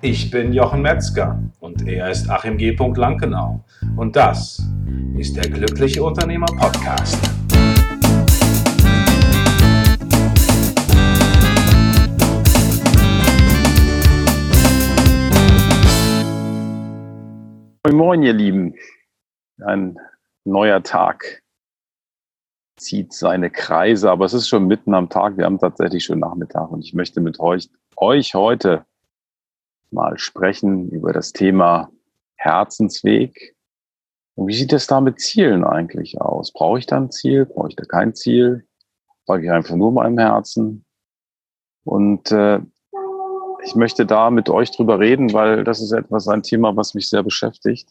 Ich bin Jochen Metzger und er ist Achim G. Lankenau. Und das ist der Glückliche Unternehmer Podcast. Moin, moin, ihr Lieben. Ein neuer Tag zieht seine Kreise, aber es ist schon mitten am Tag. Wir haben tatsächlich schon Nachmittag und ich möchte mit euch, euch heute mal sprechen über das Thema Herzensweg. Und wie sieht es da mit Zielen eigentlich aus? Brauche ich da ein Ziel? Brauche ich da kein Ziel? Folge ich einfach nur meinem Herzen? Und äh, ich möchte da mit euch drüber reden, weil das ist etwas, ein Thema, was mich sehr beschäftigt.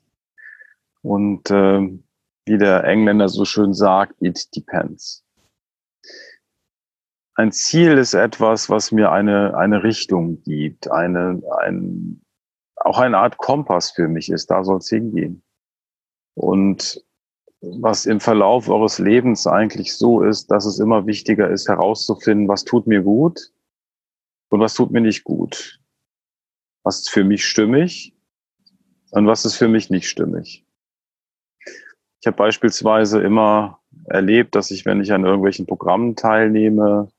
Und äh, wie der Engländer so schön sagt, it depends. Ein Ziel ist etwas, was mir eine, eine Richtung gibt, eine, ein, auch eine Art Kompass für mich ist, da soll es hingehen. Und was im Verlauf eures Lebens eigentlich so ist, dass es immer wichtiger ist, herauszufinden, was tut mir gut und was tut mir nicht gut. Was ist für mich stimmig und was ist für mich nicht stimmig. Ich habe beispielsweise immer erlebt, dass ich, wenn ich an irgendwelchen Programmen teilnehme,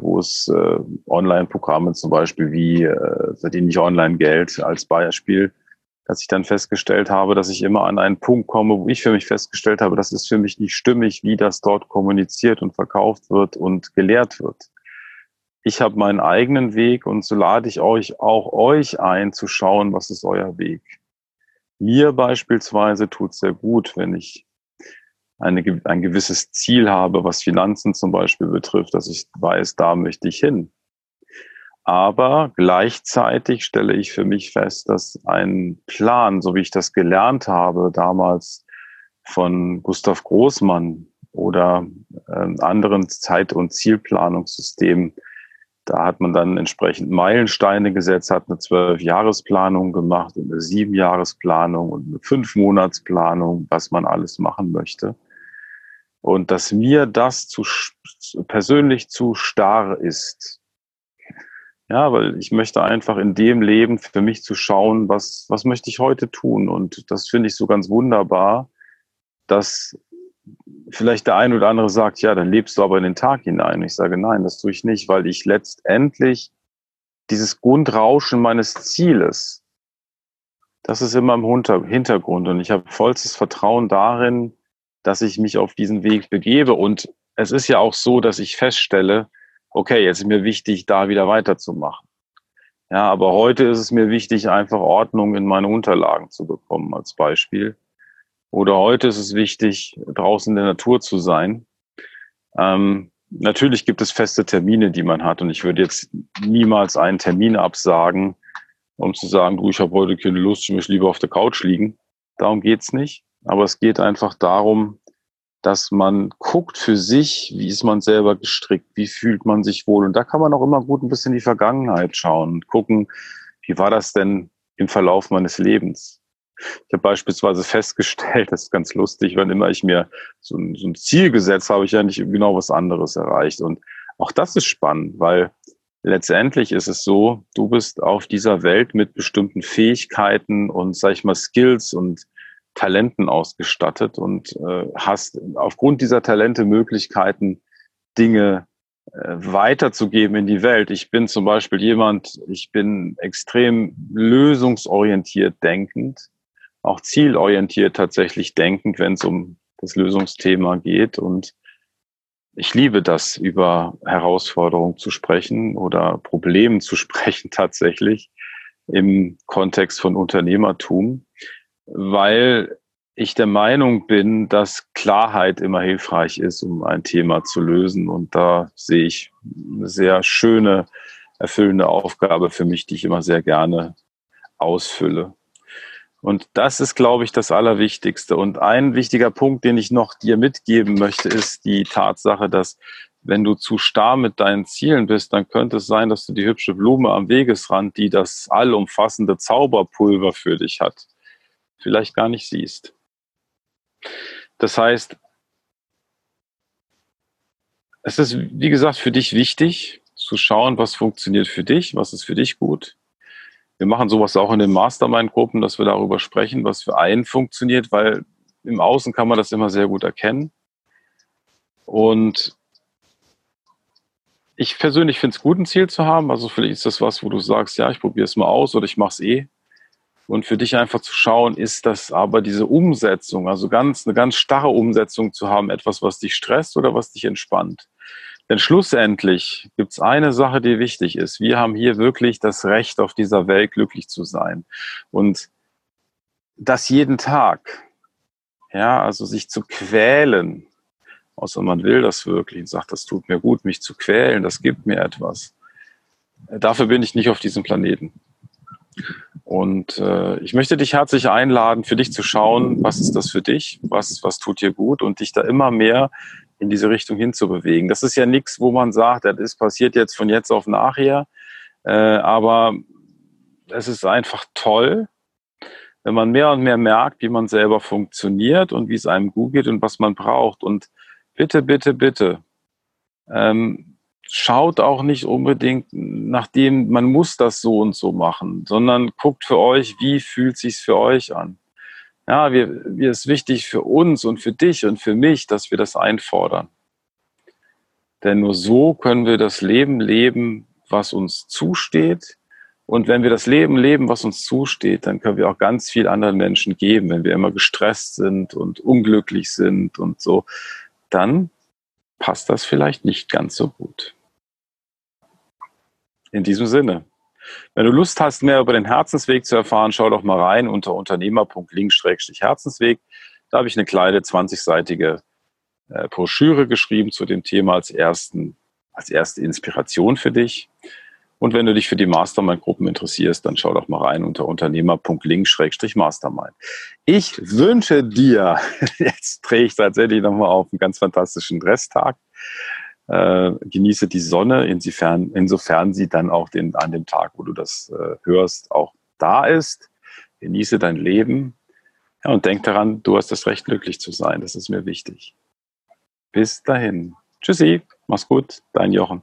wo es äh, Online-Programme zum Beispiel wie äh, verdiene ich Online-Geld als Beispiel, dass ich dann festgestellt habe, dass ich immer an einen Punkt komme, wo ich für mich festgestellt habe, das ist für mich nicht stimmig, wie das dort kommuniziert und verkauft wird und gelehrt wird. Ich habe meinen eigenen Weg und so lade ich euch auch euch ein, zu schauen, was ist euer Weg. Mir beispielsweise tut sehr gut, wenn ich eine, ein gewisses Ziel habe, was Finanzen zum Beispiel betrifft, dass ich weiß, da möchte ich hin. Aber gleichzeitig stelle ich für mich fest, dass ein Plan, so wie ich das gelernt habe damals von Gustav Großmann oder äh, anderen Zeit- und Zielplanungssystemen, da hat man dann entsprechend Meilensteine gesetzt, hat eine Zwölf-Jahresplanung gemacht, eine Sieben-Jahresplanung und eine Fünf-Monatsplanung, was man alles machen möchte. Und dass mir das zu persönlich zu starr ist. Ja, weil ich möchte einfach in dem Leben für mich zu schauen, was, was möchte ich heute tun? Und das finde ich so ganz wunderbar, dass vielleicht der eine oder andere sagt, ja, dann lebst du aber in den Tag hinein. Ich sage, nein, das tue ich nicht, weil ich letztendlich dieses Grundrauschen meines Zieles, das ist immer im Hintergrund. Und ich habe vollstes Vertrauen darin, dass ich mich auf diesen Weg begebe. Und es ist ja auch so, dass ich feststelle, okay, jetzt ist mir wichtig, da wieder weiterzumachen. Ja, aber heute ist es mir wichtig, einfach Ordnung in meine Unterlagen zu bekommen, als Beispiel. Oder heute ist es wichtig, draußen in der Natur zu sein. Ähm, natürlich gibt es feste Termine, die man hat. Und ich würde jetzt niemals einen Termin absagen, um zu sagen, du, ich habe heute keine Lust, ich möchte lieber auf der Couch liegen. Darum geht's nicht. Aber es geht einfach darum, dass man guckt für sich, wie ist man selber gestrickt, wie fühlt man sich wohl. Und da kann man auch immer gut ein bisschen in die Vergangenheit schauen und gucken, wie war das denn im Verlauf meines Lebens? Ich habe beispielsweise festgestellt, das ist ganz lustig, wenn immer ich mir so ein, so ein Ziel gesetzt habe, ich ja nicht genau was anderes erreicht. Und auch das ist spannend, weil letztendlich ist es so, du bist auf dieser Welt mit bestimmten Fähigkeiten und, sag ich mal, Skills und Talenten ausgestattet und äh, hast aufgrund dieser Talente Möglichkeiten, Dinge äh, weiterzugeben in die Welt. Ich bin zum Beispiel jemand, ich bin extrem lösungsorientiert denkend auch zielorientiert tatsächlich denkend, wenn es um das Lösungsthema geht. Und ich liebe das, über Herausforderungen zu sprechen oder Problemen zu sprechen tatsächlich im Kontext von Unternehmertum, weil ich der Meinung bin, dass Klarheit immer hilfreich ist, um ein Thema zu lösen. Und da sehe ich eine sehr schöne, erfüllende Aufgabe für mich, die ich immer sehr gerne ausfülle. Und das ist, glaube ich, das Allerwichtigste. Und ein wichtiger Punkt, den ich noch dir mitgeben möchte, ist die Tatsache, dass wenn du zu starr mit deinen Zielen bist, dann könnte es sein, dass du die hübsche Blume am Wegesrand, die das allumfassende Zauberpulver für dich hat, vielleicht gar nicht siehst. Das heißt, es ist, wie gesagt, für dich wichtig zu schauen, was funktioniert für dich, was ist für dich gut. Wir machen sowas auch in den Mastermind-Gruppen, dass wir darüber sprechen, was für einen funktioniert, weil im Außen kann man das immer sehr gut erkennen. Und ich persönlich finde es gut, ein Ziel zu haben. Also vielleicht ist das was, wo du sagst, ja, ich probiere es mal aus oder ich mache es eh. Und für dich einfach zu schauen, ist das aber diese Umsetzung, also ganz, eine ganz starre Umsetzung zu haben, etwas, was dich stresst oder was dich entspannt. Denn schlussendlich gibt es eine Sache, die wichtig ist. Wir haben hier wirklich das Recht, auf dieser Welt glücklich zu sein. Und das jeden Tag. Ja, also sich zu quälen, außer man will das wirklich und sagt, das tut mir gut, mich zu quälen, das gibt mir etwas. Dafür bin ich nicht auf diesem Planeten. Und äh, ich möchte dich herzlich einladen, für dich zu schauen, was ist das für dich, was, was tut dir gut und dich da immer mehr in diese Richtung hinzubewegen. Das ist ja nichts, wo man sagt, das passiert jetzt von jetzt auf nachher. Äh, aber es ist einfach toll, wenn man mehr und mehr merkt, wie man selber funktioniert und wie es einem gut geht und was man braucht. Und bitte, bitte, bitte, ähm, schaut auch nicht unbedingt nach dem, man muss das so und so machen, sondern guckt für euch, wie fühlt sich's für euch an ja, wir, wir ist wichtig für uns und für dich und für mich, dass wir das einfordern. Denn nur so können wir das Leben leben, was uns zusteht. Und wenn wir das Leben leben, was uns zusteht, dann können wir auch ganz viel anderen Menschen geben. Wenn wir immer gestresst sind und unglücklich sind und so, dann passt das vielleicht nicht ganz so gut. In diesem Sinne, wenn du Lust hast, mehr über den Herzensweg zu erfahren, schau doch mal rein unter unternehmer.link-herzensweg. Da habe ich eine kleine 20-seitige äh, Broschüre geschrieben zu dem Thema als, ersten, als erste Inspiration für dich. Und wenn du dich für die Mastermind-Gruppen interessierst, dann schau doch mal rein unter unternehmer.link-mastermind. Ich wünsche dir, jetzt drehe ich tatsächlich nochmal auf einen ganz fantastischen Dresstag, äh, genieße die Sonne, insofern, insofern sie dann auch den, an dem Tag, wo du das äh, hörst, auch da ist. Genieße dein Leben ja, und denk daran, du hast das Recht, glücklich zu sein. Das ist mir wichtig. Bis dahin. Tschüssi, mach's gut, dein Jochen.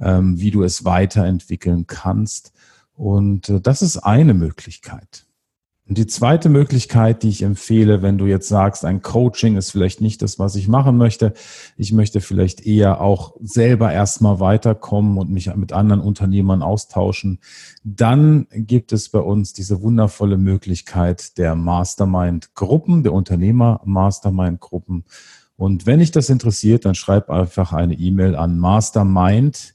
ähm, wie du es weiterentwickeln kannst. Und äh, das ist eine Möglichkeit. Und die zweite Möglichkeit, die ich empfehle, wenn du jetzt sagst, ein Coaching ist vielleicht nicht das, was ich machen möchte, ich möchte vielleicht eher auch selber erstmal weiterkommen und mich mit anderen Unternehmern austauschen, dann gibt es bei uns diese wundervolle Möglichkeit der Mastermind-Gruppen, der Unternehmer-Mastermind-Gruppen. Und wenn dich das interessiert, dann schreib einfach eine E-Mail an mastermind